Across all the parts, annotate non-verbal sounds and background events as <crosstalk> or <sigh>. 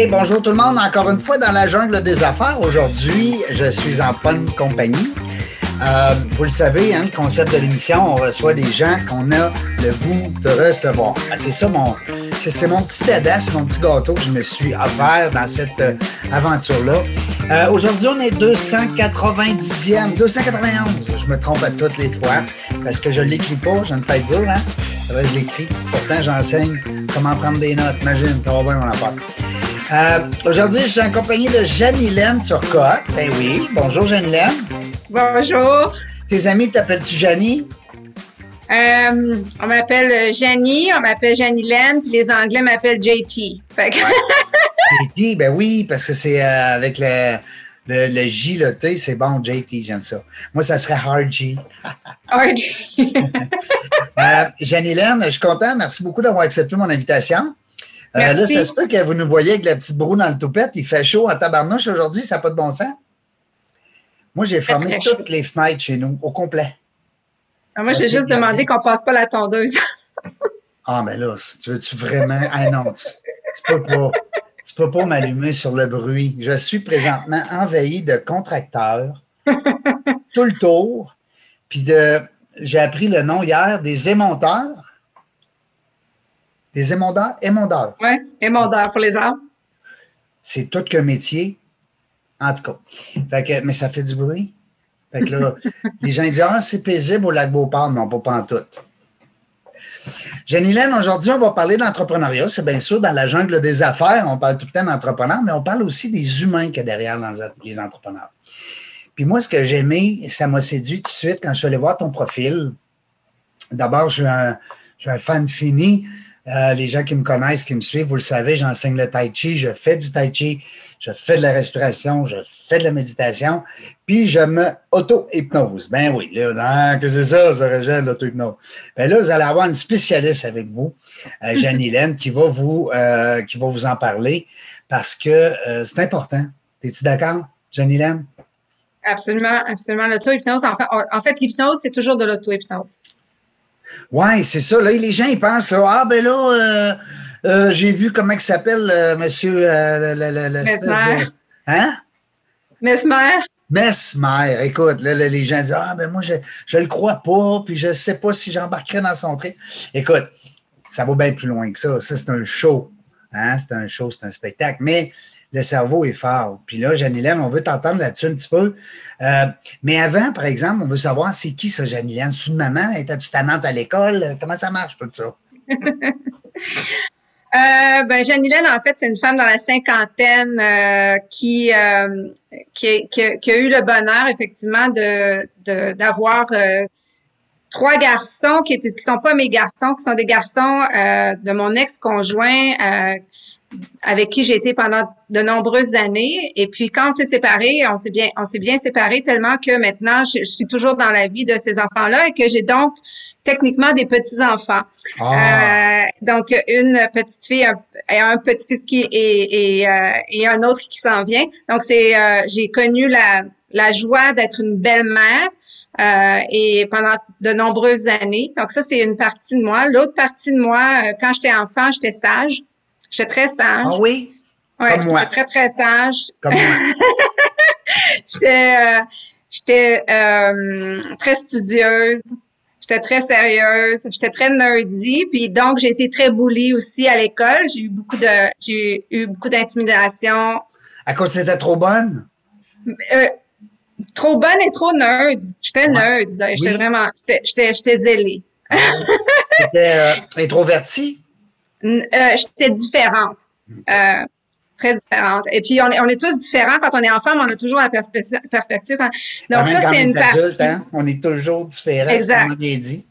Hey, bonjour tout le monde. Encore une fois dans la jungle des affaires. Aujourd'hui, je suis en bonne compagnie. Euh, vous le savez, hein, le concept de l'émission, on reçoit des gens qu'on a le goût de recevoir. Ah, c'est ça mon, c'est, mon petit dada, mon petit gâteau que je me suis offert dans cette euh, aventure-là. Euh, aujourd'hui, on est 290e, 291. Je me trompe à toutes les fois parce que je l'écris pas, j'ai une tête dure, hein? je l'écris. Pourtant, j'enseigne comment prendre des notes. Imagine, ça va bien mon affaire. Euh, aujourd'hui, je suis en compagnie de Jeanne-Hélène Turcotte. Eh oui, bonjour Jeanne-Hélène. Bonjour. Tes amis t'appellent-tu Janie? Euh, on m'appelle Janie, on m'appelle Jeanne-Hélène, puis les Anglais m'appellent JT. JT, <laughs> ben oui, parce que c'est euh, avec le, le, J, le T, c'est bon, JT, j'aime ça. Moi, ça serait Hard G. <laughs> Hard G. <laughs> Jeanne-Hélène, je suis content. Merci beaucoup d'avoir accepté mon invitation. Euh, là, ça se peut que vous nous voyez avec la petite broue dans le toupette. Il fait chaud en tabarnouche aujourd'hui, ça n'a pas de bon sens. Moi, j'ai fermé toutes les fenêtres chez nous, au complet. Ah, moi, j'ai juste demandé qu'on passe pas la tondeuse. <laughs> ah, mais là, tu veux-tu vraiment? Ah non, tu, ne peux pas. Tu peux pas m'allumer sur le bruit. Je suis présentement envahi de contracteurs <laughs> tout le tour. Puis de, j'ai appris le nom hier des émonteurs. Des émondeurs? Émondeurs. Oui, émondeurs pour les arbres. C'est tout qu'un métier. En tout cas. Fait que, mais ça fait du bruit. Fait que là, <laughs> les gens disent Ah, c'est paisible au lac Beauport. Non, pas, pas en tout. Janilène, aujourd'hui, on va parler d'entrepreneuriat. C'est bien sûr dans la jungle des affaires, on parle tout le temps d'entrepreneurs, mais on parle aussi des humains qu'il y a derrière les entrepreneurs. Puis moi, ce que j'ai aimé, ça m'a séduit tout de suite quand je suis allé voir ton profil. D'abord, je suis un fan fini euh, les gens qui me connaissent, qui me suivent, vous le savez, j'enseigne le tai chi, je fais du tai chi, je fais de la respiration, je fais de la méditation, puis je me auto-hypnose. Ben oui, là, que c'est ça, ça régène l'auto-hypnose. Ben là, vous allez avoir une spécialiste avec vous, euh, <laughs> Jeanne qui va vous euh, qui va vous en parler parce que c'est important. Es-tu d'accord, Jeanne Absolument, absolument. L'auto-hypnose, en fait, en fait l'hypnose, c'est toujours de l'auto-hypnose. Oui, c'est ça. Là, les gens, ils pensent, ah, ben là, euh, euh, j'ai vu comment il s'appelle, euh, monsieur. Mesmer. Hein? Mesmer. Mesmer. Écoute, là, les gens disent, ah, ben moi, je ne le crois pas, puis je ne sais pas si j'embarquerai dans son trip. Écoute, ça va bien plus loin que ça. Ça, c'est un show. Hein? C'est un show, c'est un spectacle. Mais le cerveau est fort. Puis là, Janilène, on veut t'entendre là-dessus un petit peu. Euh, mais avant, par exemple, on veut savoir c'est qui ça, Janilène? C'est une maman? Étais-tu tannante à l'école? Comment ça marche tout ça? <laughs> Euh, ben, Janilène, en fait, c'est une femme dans la cinquantaine euh, qui, qui, qui, a eu le bonheur, effectivement, de d'avoir trois garçons qui étaient qui sont pas mes garçons, qui sont des garçons de mon ex-conjoint avec qui j'ai été pendant de nombreuses années. Et puis quand on s'est séparés, on s'est bien, on s'est bien séparés tellement que maintenant je, suis toujours dans la vie de ces enfants-là et que j'ai donc techniquement des petits enfants. Ah. Euh, donc une petite fille et un, petit fils qui et et, euh, et un autre qui s'en vient. Donc c'est euh, j'ai connu la la joie d'être une belle-mère. Euh, et pendant de nombreuses années. Donc ça, c'est une partie de moi. L'autre partie de moi, euh, quand j'étais enfant, j'étais sage. J'étais très sage. Ah oui? Oui, j'étais très, très sage. Comme moi. <laughs> j'étais euh, j'étais euh, très studieuse. J'étais très sérieuse. J'étais très nerdy. Puis donc, j'ai été très bully aussi à l'école. J'ai eu beaucoup de j'ai eu beaucoup d'intimidation. À cause que c'était trop bonne? Euh, trop bonne et trop nerd. J'étais nerd. J'étais vraiment... J'étais zélée. Ah j'étais euh, introvertie? Euh, j'étais différente. Euh, très différente. Et puis, on est, on est tous différents. Quand on est enfant, mais on a toujours la perspective. Hein. Donc, ça, c'était une partie. Hein? On est toujours différents, exact. bien dit.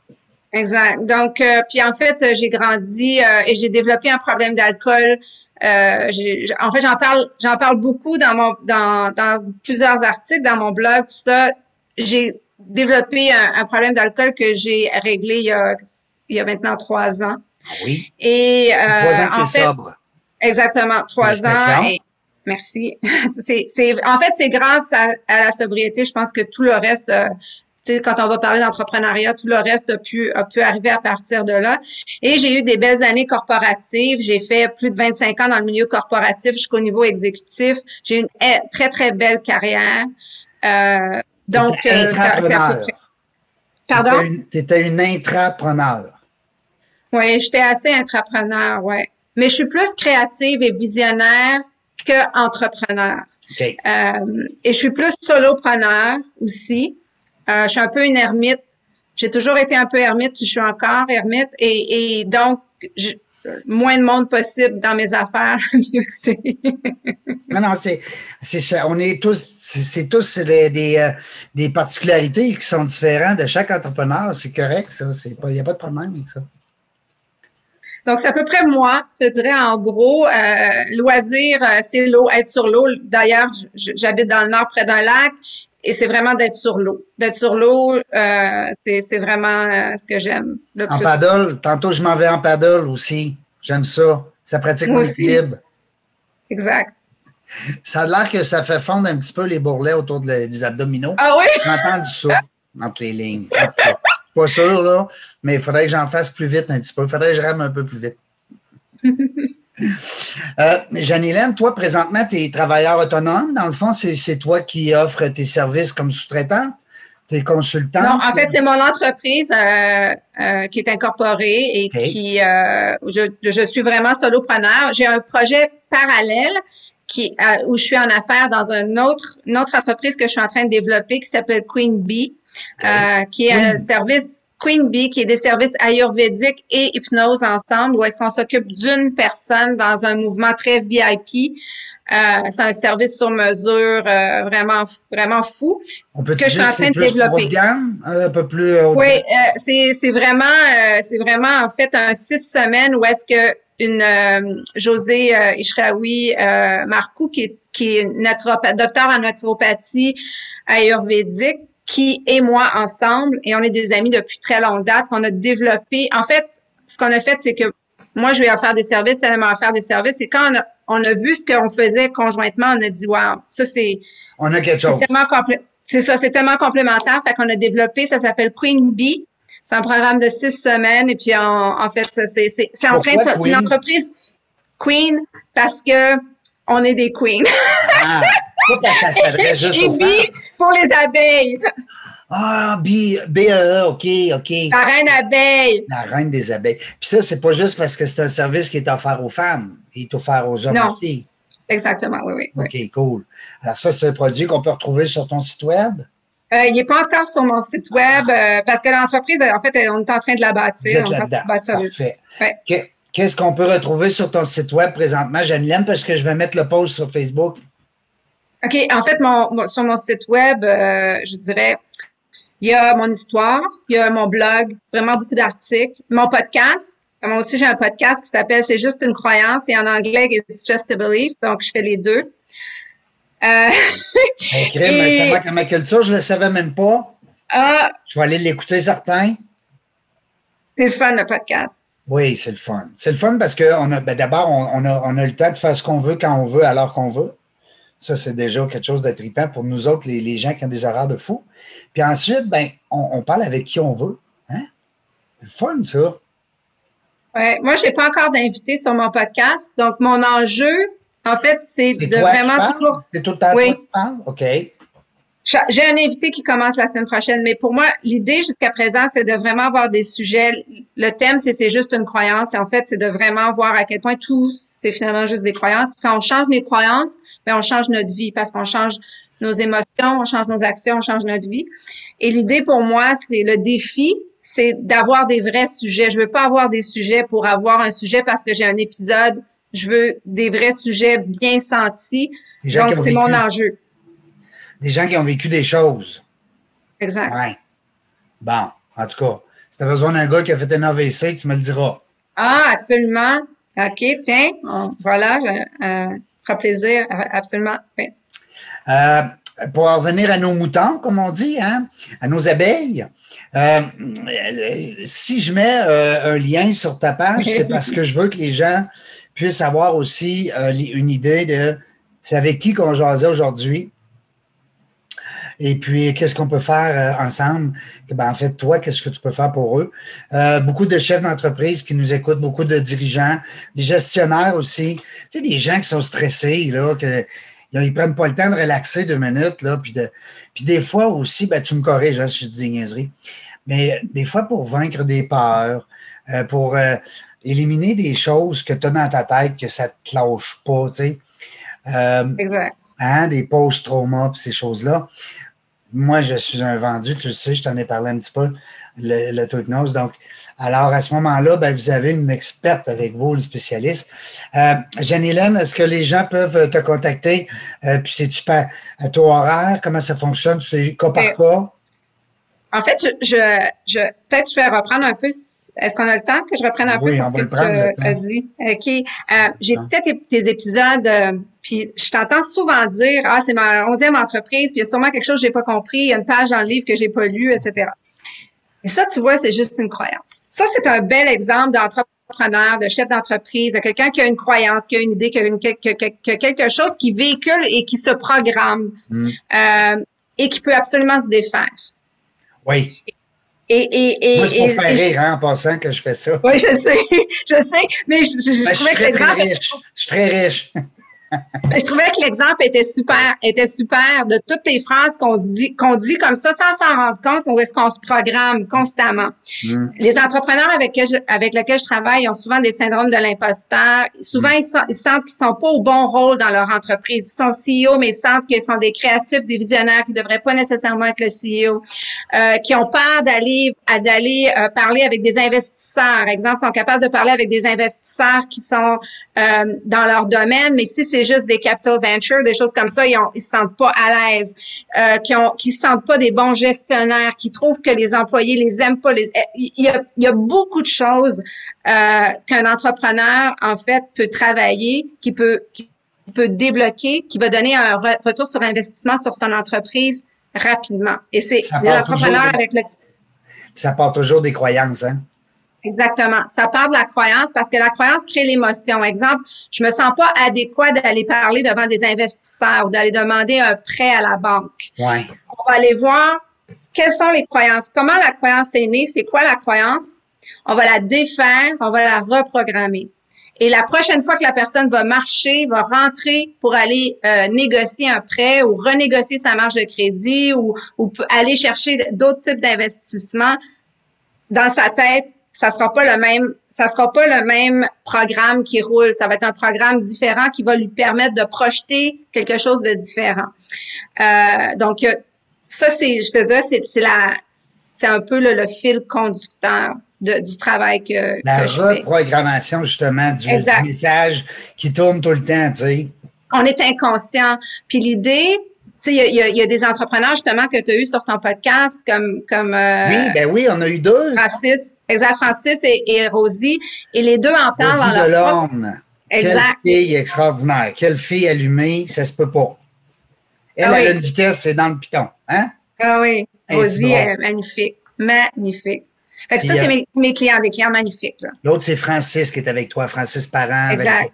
Exact. Donc, euh, puis en fait, j'ai grandi et j'ai développé un problème d'alcool. en fait, j'en parle, j'en parle beaucoup dans mon, dans, dans plusieurs articles, dans mon blog, tout ça. J'ai développé un, un problème d'alcool que j'ai réglé il y a, il y a maintenant trois ans. Ah oui? Et euh, trois ans en fait, sobre. Exactement, trois ans. Et, merci. <laughs> c'est, en fait, c'est grâce à, la sobriété, je pense que tout le reste, euh, quand on va parler d'entrepreneuriat, tout le reste a pu, a pu arriver à partir de là. Et j'ai eu des belles années corporatives. J'ai fait plus de 25 ans dans le milieu corporatif jusqu'au niveau exécutif. J'ai une eh, très, très belle carrière. Euh, donc, euh, Pardon? Tu étais une intrapreneur. Oui, j'étais assez intrapreneur, oui. Mais je suis plus créative et visionnaire que entrepreneur. Euh, et je suis plus solopreneur aussi. Euh, je suis un peu une ermite. J'ai toujours été un peu ermite, je suis encore ermite. Et, donc, moins de monde possible dans mes affaires, <laughs> mieux que c'est. non, non, c'est, on est tous, c'est tous des, euh, des particularités qui sont différentes de chaque entrepreneur. C'est correct, ça. Il n'y a pas de problème avec ça. Donc, c'est à peu près moi, je dirais en gros. Euh, loisir, euh, c'est l'eau, être sur l'eau. D'ailleurs, j'habite dans le nord près d'un lac et c'est vraiment d'être sur l'eau. D'être sur l'eau, euh, c'est vraiment euh, ce que j'aime le en plus. En paddle, tantôt je m'en vais en paddle aussi. J'aime ça. Ça pratique mon équilibre. Exact. Ça a l'air que ça fait fondre un petit peu les bourrelets autour des abdominaux. Ah oui? J'entends du ça entre les lignes. Pas sûr, là, mais il faudrait que j'en fasse plus vite un petit peu. Il faudrait que je rame un peu plus vite. <laughs> euh, Jeanne-Hélène, toi, présentement, tu es travailleur autonome. Dans le fond, c'est toi qui offres tes services comme sous-traitante? Tes consultants? Non, en fait, c'est mon entreprise euh, euh, qui est incorporée et qui euh, je, je, suis vraiment solopreneur. J'ai un projet parallèle qui où je suis en affaires dans une autre, une autre entreprise que je suis en train de développer qui s'appelle Queen Bee. Euh, qui est un service Queen Bee, qui est des services ayurvédiques et hypnose ensemble, où est-ce qu'on s'occupe d'une personne dans un mouvement très VIP. Euh, c'est un service sur mesure euh, vraiment vraiment fou On peut que je suis en train de développer. Gamme, un peu plus oui, c'est c'est vraiment c'est vraiment en fait un six semaines où est-ce que une José Ishraoui Marcou qui est qui est naturopathe, docteur en naturopathie ayurvédique qui et moi ensemble, et on est des amis depuis très longue date, on a développé, en fait, ce qu'on a fait, c'est que moi, je vais faire des services, elle m'a faire des services, et quand on a, on a vu ce qu'on faisait conjointement, on a dit, wow, ça c'est... On a quelque chose. C'est ça, c'est tellement complémentaire, fait qu'on a développé, ça s'appelle Queen Bee, c'est un programme de six semaines, et puis en, en fait, c'est en train de... C'est une entreprise Queen parce que on est des queens. ah, <laughs> ça se juste aux pour les abeilles. Ah, B, BEE, OK, OK. La reine abeille. La reine des abeilles. Puis ça, c'est pas juste parce que c'est un service qui est offert aux femmes, il est offert aux hommes non. Exactement, oui, oui. OK, cool. Alors ça, c'est un produit qu'on peut retrouver sur ton site web? Euh, il n'est pas encore sur mon site web euh, parce que l'entreprise, en fait, on est en train de la bâtir. Vous êtes Parfait. Ouais. Qu'est-ce qu'on peut retrouver sur ton site web présentement, Janine, parce que je vais mettre le post sur Facebook? OK. En fait, mon, sur mon site web, euh, je dirais, il y a mon histoire, il y a mon blog, vraiment beaucoup d'articles, mon podcast. Moi aussi, j'ai un podcast qui s'appelle C'est juste une croyance et en anglais, It's just a belief. Donc, je fais les deux. Euh, <laughs> et... ça ma culture, je ne le savais même pas. Ah, je vais aller l'écouter certain. C'est le fun, le podcast. Oui, c'est le fun. C'est le fun parce que on a, ben d'abord, on, a, on a le temps de faire ce qu'on veut quand on veut, alors qu'on veut. Ça, c'est déjà quelque chose d'attripant pour nous autres, les, les, gens qui ont des horaires de fou. Puis ensuite, ben, on, parle avec qui on veut. Hein? C'est le fun, ça. Ouais, moi, je n'ai pas encore d'invité sur mon podcast. Donc, mon enjeu, en fait, c'est de vraiment toujours. C'est tout le temps oui. toi qui OK. J'ai un invité qui commence la semaine prochaine, mais pour moi, l'idée jusqu'à présent, c'est de vraiment avoir des sujets. Le thème, c'est c'est juste une croyance. Et en fait, c'est de vraiment voir à quel point tout, c'est finalement juste des croyances. quand on change les croyances, ben on change notre vie parce qu'on change nos émotions, on change nos actions, on change notre vie. Et l'idée pour moi, c'est le défi, c'est d'avoir des vrais sujets. Je veux pas avoir des sujets pour avoir un sujet parce que j'ai un épisode. Je veux des vrais sujets bien sentis. Donc, c'est mon enjeu des gens qui ont vécu des choses. Exact. Ouais. Bon, en tout cas, si tu as besoin d'un gars qui a fait un AVC, tu me le diras. Ah, absolument. OK, tiens, voilà, euh, fera plaisir, absolument. Euh, pour revenir à nos moutons, comme on dit, hein, à nos abeilles, euh, si je mets euh, un lien sur ta page, c'est <laughs> parce que je veux que les gens puissent avoir aussi une idée de c'est avec qui qu'on jasait aujourd'hui, Et puis, qu'est-ce qu'on peut faire euh, ensemble? Ben, en fait, toi, qu'est-ce que tu peux faire pour eux? Euh, beaucoup de chefs d'entreprise qui nous écoutent, beaucoup de dirigeants, des gestionnaires aussi. Tu sais, des gens qui sont stressés, là, que ils prennent pas le temps de relaxer deux minutes, là, puis, de, puis des fois aussi, ben, tu me corriges hein, si je dis des niaiseries, mais des fois pour vaincre des peurs, euh, pour éliminer des choses que tu as dans ta tête que ça ne te lâche pas, tu sais. exact. Hein, des post-traumas, ces choses-là moi, je suis un vendu, tu le sais, je t'en ai parlé un petit peu, l'autognos. Donc, alors, à ce moment-là, ben, vous avez une experte avec vous, le spécialiste. Euh, Jeanne-Hélène, est-ce que les gens peuvent te contacter? Euh, puis, c'est-tu à taux horaire? Comment ça fonctionne? C'est cas par cas? En fait, je, je, je peut-être je vais reprendre un peu. Est-ce qu'on a le temps que je reprenne un peu sur ce que tu as dit? OK. Euh, j'ai peut-être tes épisodes, euh, puis je t'entends souvent dire Ah, c'est ma onzième entreprise, puis il y a sûrement quelque chose que j'ai pas compris, il y a une page dans le livre que j'ai pas lu, etc. Et ça, tu vois, c'est juste une croyance. Ça, c'est un bel exemple d'entrepreneur, de chef d'entreprise, de quelqu'un qui a une croyance, qui a une idée, qui a, une, quelque chose qui véhicule et qui se programme mm. euh, et qui peut absolument se défaire. Oui. Et, et, et, Moi, c'est pour faire rire hein, en passant que je fais ça. Oui, je sais, <laughs> je sais, mais je, je, ben, trouvais que très riche. Je suis très riche. Je trouvais que l'exemple était super, était super de toutes les phrases qu'on se dit, qu'on dit comme ça sans s'en rendre compte où est-ce qu'on se programme constamment. Hmm. Les entrepreneurs avec, je, avec lesquels je travaille ont souvent des syndromes de l'imposteur. Souvent, ils, ils, sentent qu'ils sont pas au bon rôle dans leur entreprise. Ils sont CEO, mais ils sentent qu'ils sont des créatifs, des visionnaires qui devraient pas nécessairement être le CEO, euh, qui ont peur d'aller, d'aller euh, parler avec des investisseurs. Exemple, sont capables de parler avec des investisseurs qui sont euh, dans leur domaine, mais si c'est juste des capital ventures, des choses comme ça, ils, ont, ils se sentent pas à l'aise, euh, qui ont, qui se sentent pas des bons gestionnaires, qui trouvent que les employés les aiment pas. Les, il, y a, il y a beaucoup de choses euh, qu'un entrepreneur en fait peut travailler, qui peut, qui peut débloquer, qui va donner un retour sur investissement sur son entreprise rapidement. Et c'est l'entrepreneur avec le ça part toujours des croyances, hein? Exactement. Ça part de la croyance parce que la croyance crée l'émotion. Exemple, je me sens pas adéquat d'aller parler devant des investisseurs ou d'aller demander un prêt à la banque. Ouais. On va aller voir quelles sont les croyances, comment la croyance est née, c'est quoi la croyance? On va la défaire, on va la reprogrammer. Et la prochaine fois que la personne va marcher, va rentrer pour aller euh, négocier un prêt ou renégocier sa marge de crédit ou, ou aller chercher d'autres types d'investissements, dans sa tête, ça sera pas le même, ça sera pas le même programme qui roule. Ça va être un programme différent qui va lui permettre de projeter quelque chose de différent. Euh, donc ça, c'est, je te dirais, c'est, c'est la, c'est un peu le, fil conducteur de, du travail que, la que je reprogrammation justement du, message qui tourne tout le temps, tu sais. On est inconscient. Puis l'idée, tu sais, il y, y, a des entrepreneurs justement que tu as eu sur ton podcast comme comme euh, oui, ben oui, on a eu deux. Francis, exact, Francis et, et Rosie, et les deux en parlent. Rosie de l'homme. Exact. Quelle fille extraordinaire, quelle fille allumée, ça se peut pas. Elle, ah a une vitesse, c'est dans le piton, hein? Ah oui, Rosie est magnifique, magnifique. Fait que ça, c'est mes, mes, clients, des clients magnifiques. L'autre, c'est Francis qui est avec toi, Francis Parent. Exact.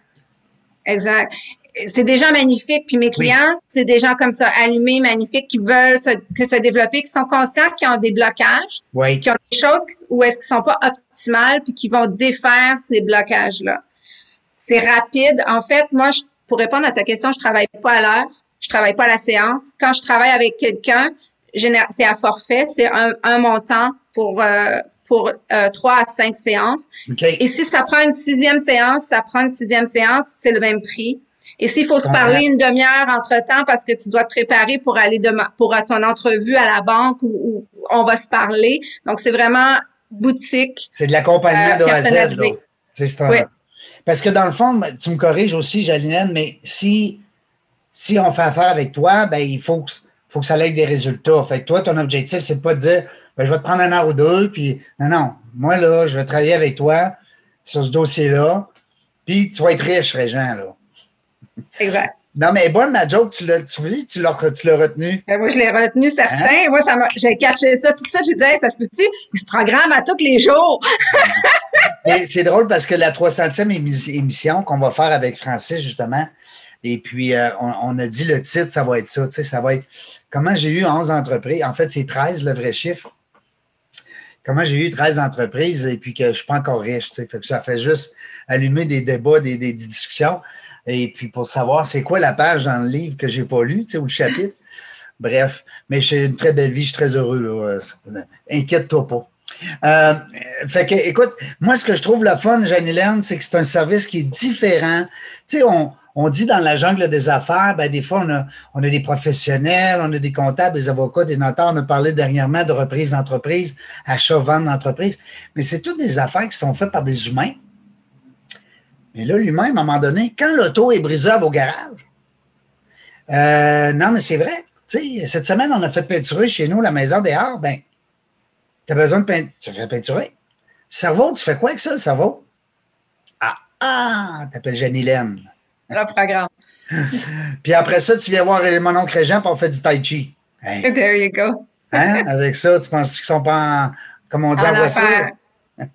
Exact c'est des gens magnifiques. Puis mes clients, c'est des gens comme ça, allumés, magnifiques, qui veulent se, que se développer, qui sont conscients qu'ils ont des blocages, qui ont des choses où est-ce qu'ils sont pas optimales, puis qui vont défaire ces blocages-là. C'est rapide. En fait, moi, je, pour répondre à ta question, je travaille pas à l'heure, je travaille pas à la séance. Quand je travaille avec quelqu'un, c'est à forfait, c'est un, un, montant pour euh, pour euh, trois à cinq séances. Et si ça prend une sixième séance, ça prend une sixième séance, c'est le même prix. Et s'il faut se parler une demi-heure entre-temps parce que tu dois te préparer pour aller de, pour ton entrevue à la banque où, on va se parler. Donc, c'est vraiment boutique. C'est de l'accompagnement euh, de A à Z. C'est ça. Parce que dans le fond, tu me corriges aussi, Jalinette, mais si, si on fait affaire avec toi, ben, il faut, faut que ça ait des résultats. Fait que toi, ton objectif, c'est de pas de dire, ben, je vais te prendre un heure ou deux, puis non, non, moi, là, je vais travailler avec toi sur ce dossier-là, puis tu vas être riche, Régent, là. Exact. Non, mais bonne, la joke, tu l'as, tu, tu l'as, retenu. Ben, moi, je l'ai retenu, certain. Hein? Moi, ça m'a, j'ai catché ça tout de suite. J'ai dit, ça se peut-tu? Il se programme à tous les jours. <laughs> mais c'est drôle parce que la 300e émission qu'on va faire avec Francis, justement, Et puis, euh, on, a dit le titre, ça va être ça. Tu sais, ça va être comment j'ai eu 11 entreprises. En fait, c'est 13 le vrai chiffre. Comment j'ai eu 13 entreprises et puis que je ne suis pas encore riche. Tu sais, fait que ça fait juste allumer des débats, des, discussions. Et puis pour savoir c'est quoi la page dans le livre que je n'ai pas lu, ou le chapitre. Bref, mais j'ai une très belle vie, je suis très heureux. Là. Inquiète-toi pas. Euh, fait que, écoute, moi, ce que je trouve la fun, Jeanne-Hélène, c'est que c'est un service qui est différent. Tu sais, on, on dit dans la jungle des affaires, ben, des fois, on a, on a des professionnels, on a des comptables, des avocats, des notaires. On a parlé dernièrement de reprise d'entreprise, achat-vente d'entreprise. Mais c'est toutes des affaires qui sont faites par des humains. Mais là, l'humain, à un moment donné, quand l'auto est brisée à vos garages, euh, non, mais c'est vrai. sais, cette semaine, on a fait peinturer chez nous la maison des arts. Ben, tu as besoin de peinturer. Tu fais peinturer. Le cerveau, tu fais quoi avec ça, le cerveau? Ah, ah, t'appelles Jeanne-Hélène. Le programme. <laughs> Puis après ça, tu viens voir mon oncle Régent pour faire du tai chi. <laughs> There you go. hein? Avec ça, tu penses qu'ils sont pas en, comme on dit, en, voiture?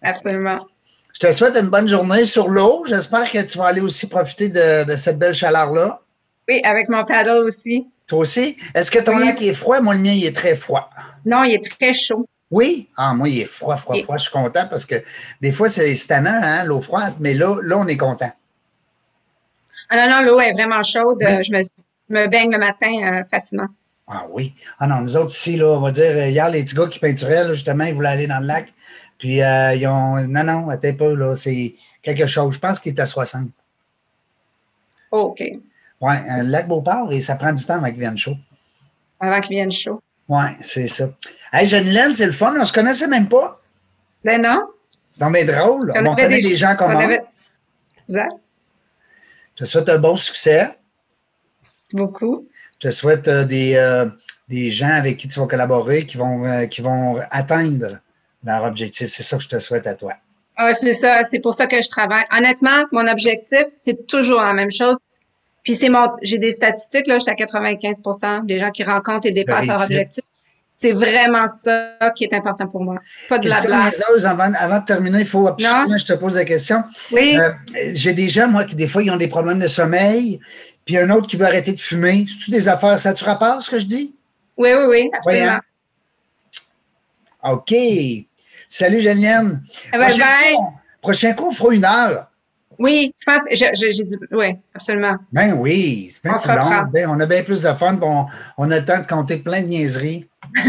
Absolument. Je te souhaite une bonne journée sur l'eau. J'espère que tu vas aller aussi profiter de, cette belle chaleur-là. Oui, avec mon paddle aussi. Toi aussi? Est-ce que ton lac est froid? Moi, le mien, il est très froid. Non, il est très chaud. Oui? Ah, moi, il est froid, froid, froid. Je suis content parce que des fois, c'est tannant, hein, l'eau froide, mais là, là, on est content. Ah non, non, l'eau est vraiment chaude. Je me, baigne le matin euh, facilement. Ah oui. Ah non, nous autres ici, là, on va dire, hier, les petits gars qui peinturaient, justement, ils voulaient aller dans le lac. Puis euh, ils ont. Non, non, attends pas, là, c'est quelque chose. Je pense qu'il est à 60. OK. Oui, le lac Beauport, et ça prend du temps avant qu'il vienne chaud. Avant qu'il vienne chaud. Oui, c'est ça. Hey, Jeanne c'est le fun. On se connaissait même pas. Ben non. C'est bien drôle. On, connaît des, gens comme avait... Exact. Je te souhaite un bon succès. Beaucoup. Je te souhaite euh, des, euh, des gens avec qui tu vas collaborer qui vont, euh, qui vont atteindre leur objectif. C'est ça que je te souhaite à toi. Ah, c'est ça. C'est pour ça que je travaille. Honnêtement, mon objectif, c'est toujours la même chose. Puis c'est mon, j'ai des statistiques, là, je suis à 95% des gens qui rencontrent et dépassent leur objectif. C'est vraiment ça qui est important pour moi. Pas de la Avant, avant de terminer, il faut absolument que je te pose la question. Oui. Euh, j'ai des gens, moi, qui des fois, ils ont des problèmes de sommeil, puis un autre qui veut arrêter de fumer. C'est-tu des affaires? Ça tu rapport, ce que je dis? Oui, oui, oui, absolument. OK. Salut, Julienne. Eh ben, prochain, Cours, prochain cours, on fera une heure. Oui, je pense que j'ai dit oui, absolument. Ben oui, c'est bien plus long. Ben, on a bien plus de fun, on, on, a le temps de compter plein de niaiseries. <laughs>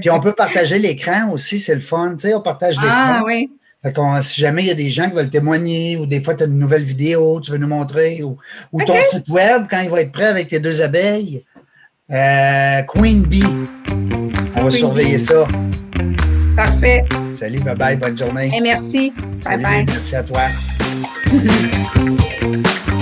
Puis on peut partager l'écran aussi, c'est le fun. Tu sais, on partage l'écran. Ah oui. Fait si jamais il y a des gens qui veulent témoigner ou des fois tu as une nouvelle vidéo, tu veux nous montrer, ou, ton site web quand il va être prêt avec tes deux abeilles, euh, Queen Bee. On va surveiller ça. Parfait. Salut, bye bye, bonne journée. Et merci. bye bye. Merci à toi. <laughs>